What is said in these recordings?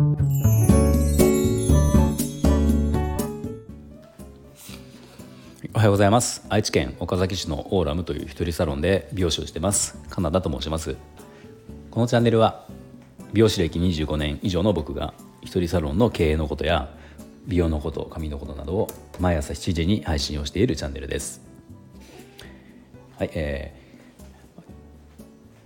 おはようございます。愛知県岡崎市のオーラムという一人サロンで美容師をしてます。カナダと申します。このチャンネルは美容師歴25年以上の僕が一人サロンの経営のことや美容のこと髪のことなどを毎朝7時に配信をしているチャンネルです。はいえー、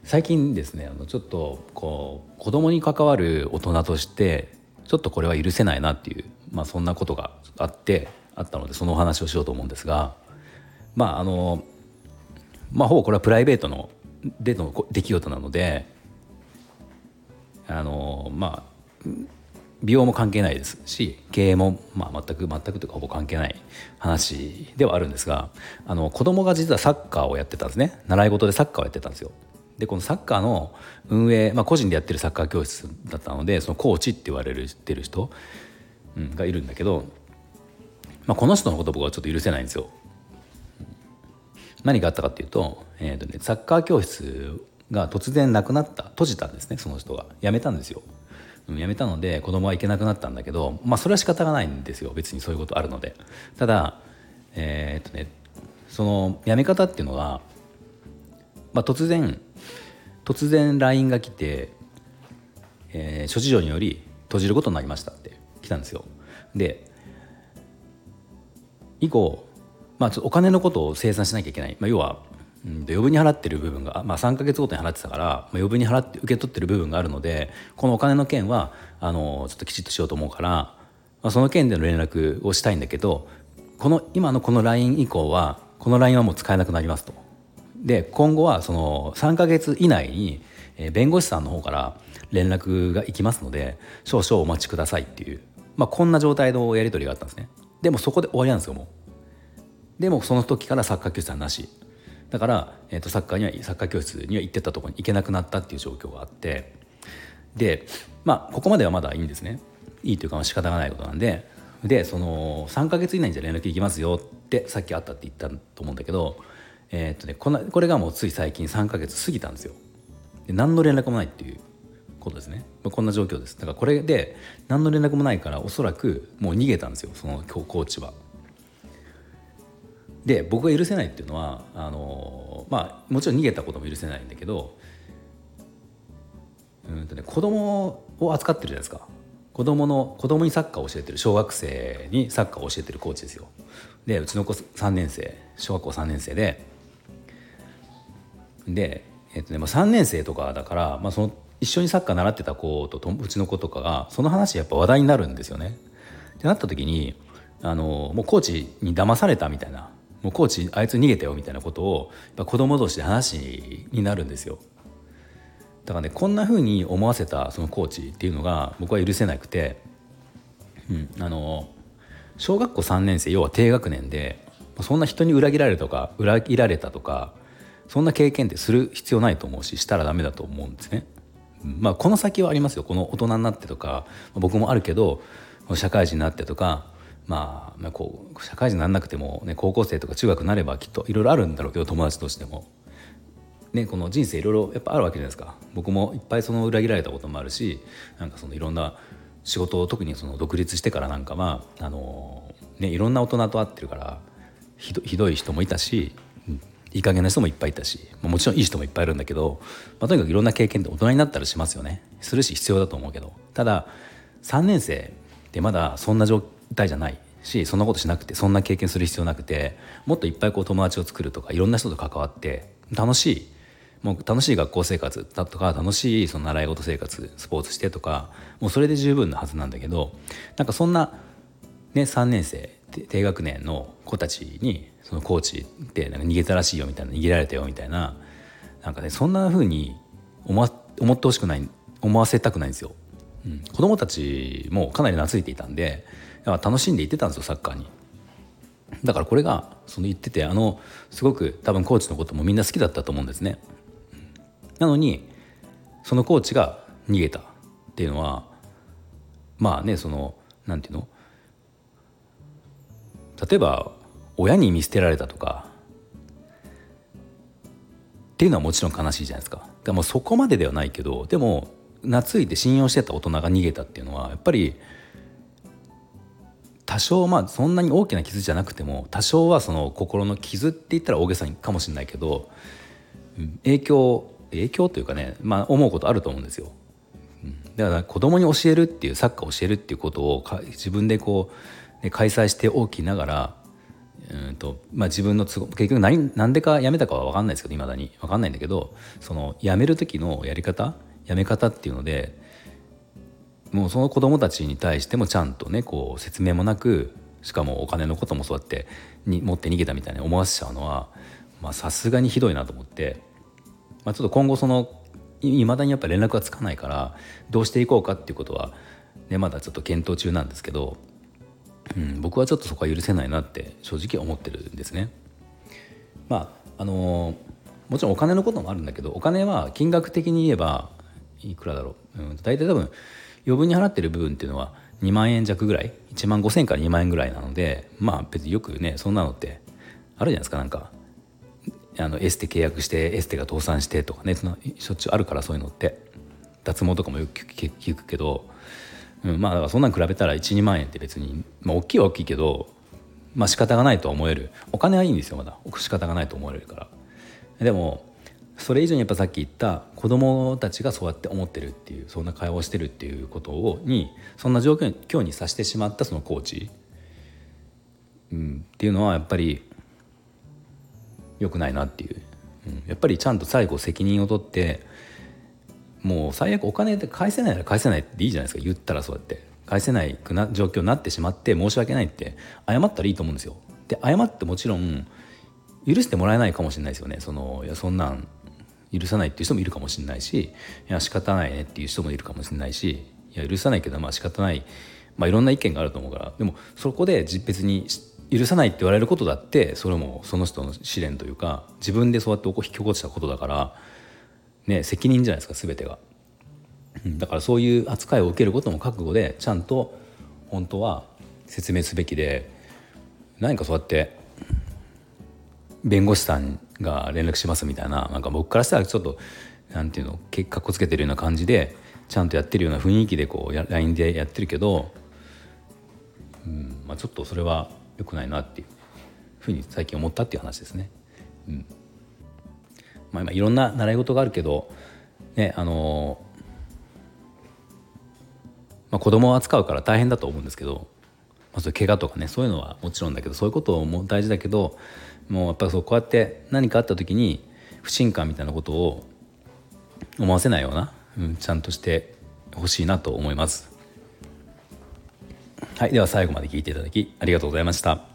最近ですねあのちょっとこう子供に関わる大人としてちょっとこれは許せないなっていう、まあ、そんなことがあってあったのでそのお話をしようと思うんですがまああのまあほぼこれはプライベートのでの出来事なのであのまあ美容も関係ないですし経営も、まあ、全く全くというかほぼ関係ない話ではあるんですがあの子供が実はサッカーをやってたんですね習い事でサッカーをやってたんですよ。でこのサッカーの運営、まあ、個人でやってるサッカー教室だったのでそのコーチって言われるてる人、うん、がいるんだけどまあ、この人のこと僕はちょっと許せないんですよ。何があったかっていうと,、えーとね、サッカー教室が突然なくなった閉じたんですねその人が辞めたんですよ。辞めたので子供は行けなくなったんだけどまあそれは仕方がないんですよ別にそういうことあるので。ただえ、ー、とねその辞め方っていうのが、まあ、突然突然 LINE が来て、えー、諸事情により閉じることになりましたって来たんですよ。で以降、まあ、ちょっとお金のことを清算しなきゃいけない、まあ、要は、うん、余分に払ってる部分が、まあ、3か月ごとに払ってたから、まあ、余分に払って受け取ってる部分があるのでこのお金の件はあのちょっときちっとしようと思うから、まあ、その件での連絡をしたいんだけどこの今のこの LINE 以降はこの LINE はもう使えなくなりますと。で今後はその3か月以内に弁護士さんの方から連絡が行きますので少々お待ちくださいっていう、まあ、こんな状態のやり取りがあったんですね。でもそこで終わりなんですよもう。でもその時からサッカー教室はなし。だから、えー、とサッカーにはサッカー教室には行ってたとこに行けなくなったっていう状況があって。でまあここまではまだいいんですね。いいというか仕方がないことなんで。でその3か月以内にじゃ連絡行きますよってさっきあったって言ったと思うんだけど、えーとね、このこれがもうつい最近3か月過ぎたんですよ。で何の連絡もないっていうことですね。こんな状況です。だからこれで何の連絡もないからおそらくもう逃げたんですよ。そのコーチは。で僕が許せないっていうのはあのまあもちろん逃げたことも許せないんだけどうんとね子供を扱ってるじゃないですか。子供の子供にサッカーを教えてる小学生にサッカーを教えてるコーチですよ。でうちの子3年生小学校3年生でで、えっとねまあ、3年生とかだから、まあ、その一緒にサッカー習ってた子とうちの子とかがその話やっぱ話題になるんですよね。ってなった時にあのもうコーチに騙されたみたいなもうコーチあいつ逃げたよみたいなことをやっぱ子供同士で話になるんですよ。だからねこんな風に思わせたそのコーチっていうのが僕は許せなくて、うん、あの小学校3年生要は低学年でそんな人に裏切られたとか裏切られたとかそんな経験ってする必要ないと思うししたらダメだと思うんですね。まあこの先はありますよこの大人になってとか僕もあるけど社会人になってとかまあ、まあ、こう社会人にならなくても、ね、高校生とか中学になればきっといろいろあるんだろうけど友達としても。ね、この人生いろいろやっぱあるわけじゃないですか僕もいっぱいその裏切られたこともあるしなんかそのいろんな仕事を特にその独立してからなんかはあの、ね、いろんな大人と会ってるからひどい人もいたしいい加減な人もいっぱいいたし、もちろんいい人もいっぱいいるんだけど、まあ、とにかくいろんな経験って大人になったらしますよね。するし必要だと思うけど。ただ3年生ってまだそんな状態じゃないしそんなことしなくてそんな経験する必要なくてもっといっぱいこう友達を作るとかいろんな人と関わって楽しい。もう楽しい学校生活だとか楽しいその習い事生活スポーツしてとかもうそれで十分なはずなんだけどなんかそんな、ね、3年生低学年の子たちにそのコーチってなんか逃げたらしいよみたいな逃げられたよみたいななんかねそんな風に思思ってほしくない思わせたくないんですよ。うん、子供たちもかなり懐いていたんで楽しんで行ってたんですよサッカーに。だからこれがその言っててあのすごく多分コーチのこともみんな好きだったと思うんですね。なのにそのコーチが逃げたっていうのはまあねその何て言うの例えば親に見捨てられたとかっていうのはもちろん悲しいじゃないですか。でもそこまでではないけどでも懐いて信用してた大人が逃げたっていうのはやっぱり多少まあそんなに大きな傷じゃなくても多少はその心の傷って言ったら大げさかもしれないけど影響影響というかね、まあ、思うことあると思うんですよ。だから子供に教えるっていうサッカーを教えるっていうことを自分でこう開催しておきながらうんと、まあ、自分の都合結局何何でか辞めたかは分かんないですけどいまだに。分かんないんだけどその辞める時のやり方辞め方っていうのでもうその子供たちに対してもちゃんとねこう説明もなくしかもお金のこともそうやってに持って逃げたみたいに思わせちゃうのはさすがにひどいなと思って、まあ、ちょっと今後そのいまだにやっぱ連絡がつかないからどうしていこうかっていうことは、ね、まだちょっと検討中なんですけど、うん、僕はちょっとそこは許せないなって正直思ってるんですね。まああのー、もちろんお金のこともあるんだけどお金は金額的に言えばいくらだろう、うん、大体多分余分に払ってる部分っていうのは2万円弱ぐらい？1万5,000から2万円ぐらいなのでまあ別によくねそんなのってあるじゃないですか。なんかあのエステ契約してエステが倒産してとかねそのしょっちゅうあるからそういうのって。脱毛とかもよく聞くけど、うん、まあそんなん比べたら12万円って別に、まあ、大きいは大きいけどまあ仕方がないと思える。お金はいいんですよまだ。仕方がないと思えるから。でもそれ以上にやっぱさっき言った子供たちがそうやって思ってるっていうそんな会話をしてるっていうことをにそんな状況にさしてしまったそのコーチ、うん、っていうのはやっぱり良くないなっていう、うん、やっぱりちゃんと最後責任を取ってもう最悪お金で返せないなら返せないっていいじゃないですか言ったらそうやって。返せないくな状況になってしまって申し訳ないって。謝ったらいいと思うんですよ。で謝ってもちろん許してもらえないかもしれないですよね。そのいやそんなん許さないっていう人もいるかもしれないしいや仕方ないねっていう人もいるかもしれないしいや許さないけどまあ仕方ない、まあ、いろんな意見があると思うから。でもそこで別に許さないって言われることだってそれもその人の試練というか自分でそうやって引き起こしたことだから、ね、責任じゃないですか全てが。だからそういう扱いを受けることも覚悟でちゃんと本当は説明すべきで何かそうやって弁護士さんが連絡しますみたいななんか僕からしたらちょっとなんていうの結果こつけてるような感じでちゃんとやってるような雰囲気でこう LINE でやってるけど、うんまあ、ちょっとそれは良くないなっていうふうに最近思ったっていう話ですね。うんまあ、今いろんな習い事があるけど、ねあのまあ、子供を扱うから大変だと思うんですけど、まあ、そ怪我とかねそういうのはもちろんだけどそういうことも大事だけどもうやっぱそうこうやって何かあった時に不信感みたいなことを思わせないような、うん、ちゃんとしてほしいなと思います。はい、では最後まで聞いていただきありがとうございました。